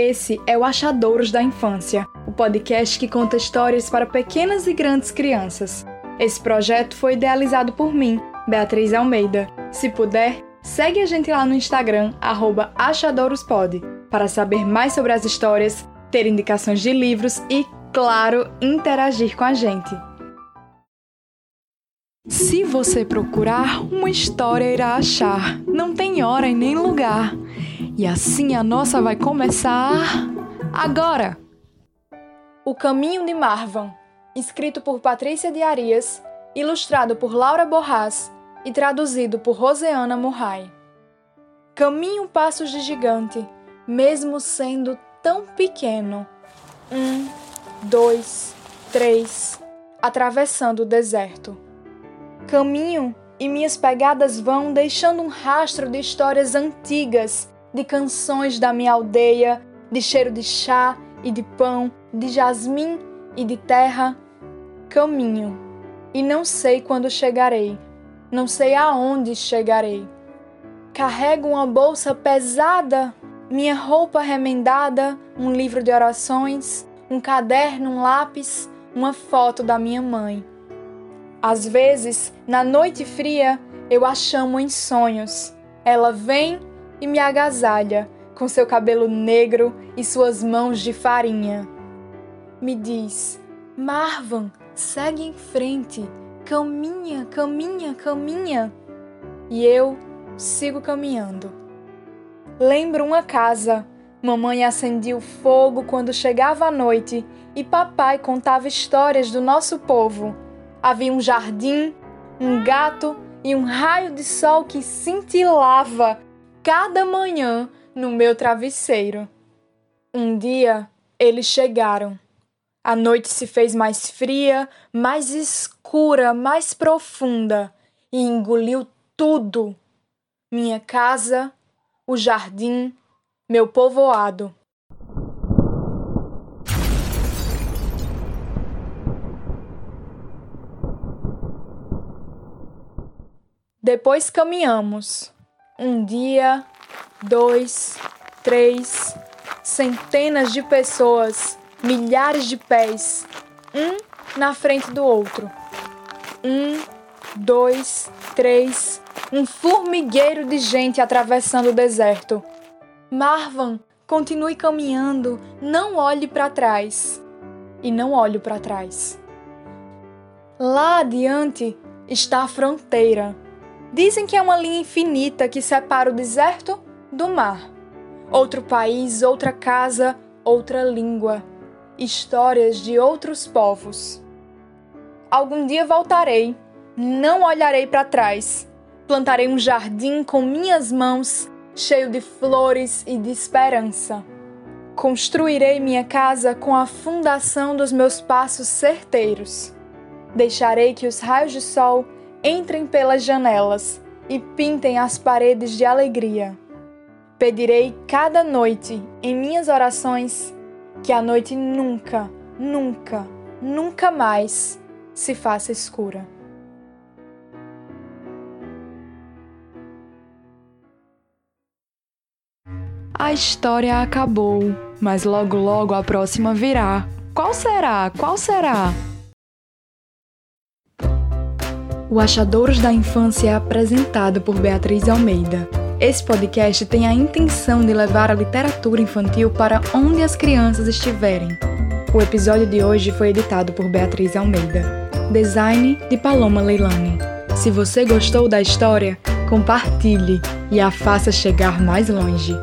Esse é o Achadouros da Infância, o podcast que conta histórias para pequenas e grandes crianças. Esse projeto foi idealizado por mim, Beatriz Almeida. Se puder, segue a gente lá no Instagram, @achadoorospod, para saber mais sobre as histórias, ter indicações de livros e, claro, interagir com a gente. Se você procurar, uma história irá achar. Não tem hora e nem lugar. E assim a nossa vai começar agora. O Caminho de Marvan, escrito por Patrícia de Arias, ilustrado por Laura Borras e traduzido por Roseana Murray. Caminho passos de gigante, mesmo sendo tão pequeno. Um, dois, três, atravessando o deserto Caminho e minhas pegadas vão deixando um rastro de histórias antigas, de canções da minha aldeia, de cheiro de chá e de pão, de jasmim e de terra. Caminho e não sei quando chegarei, não sei aonde chegarei. Carrego uma bolsa pesada, minha roupa remendada, um livro de orações, um caderno, um lápis, uma foto da minha mãe. Às vezes, na noite fria, eu a chamo em sonhos. Ela vem e me agasalha com seu cabelo negro e suas mãos de farinha. Me diz: Marvan, segue em frente, caminha, caminha, caminha. E eu sigo caminhando. Lembro uma casa. Mamãe acendia o fogo quando chegava a noite e papai contava histórias do nosso povo Havia um jardim, um gato e um raio de sol que cintilava cada manhã no meu travesseiro. Um dia eles chegaram. A noite se fez mais fria, mais escura, mais profunda e engoliu tudo: minha casa, o jardim, meu povoado. Depois caminhamos. Um dia, dois, três, centenas de pessoas, milhares de pés, um na frente do outro. Um, dois, três, um formigueiro de gente atravessando o deserto. Marvan, continue caminhando, não olhe para trás. E não olho para trás. Lá adiante está a fronteira Dizem que é uma linha infinita que separa o deserto do mar. Outro país, outra casa, outra língua. Histórias de outros povos. Algum dia voltarei, não olharei para trás. Plantarei um jardim com minhas mãos, cheio de flores e de esperança. Construirei minha casa com a fundação dos meus passos certeiros. Deixarei que os raios de sol entrem pelas janelas e pintem as paredes de alegria. Pedirei cada noite em minhas orações que a noite nunca, nunca, nunca mais se faça escura. A história acabou, mas logo logo a próxima virá. Qual será? Qual será? O Achadouros da Infância é apresentado por Beatriz Almeida. Esse podcast tem a intenção de levar a literatura infantil para onde as crianças estiverem. O episódio de hoje foi editado por Beatriz Almeida. Design de Paloma Leilani. Se você gostou da história, compartilhe e a faça chegar mais longe.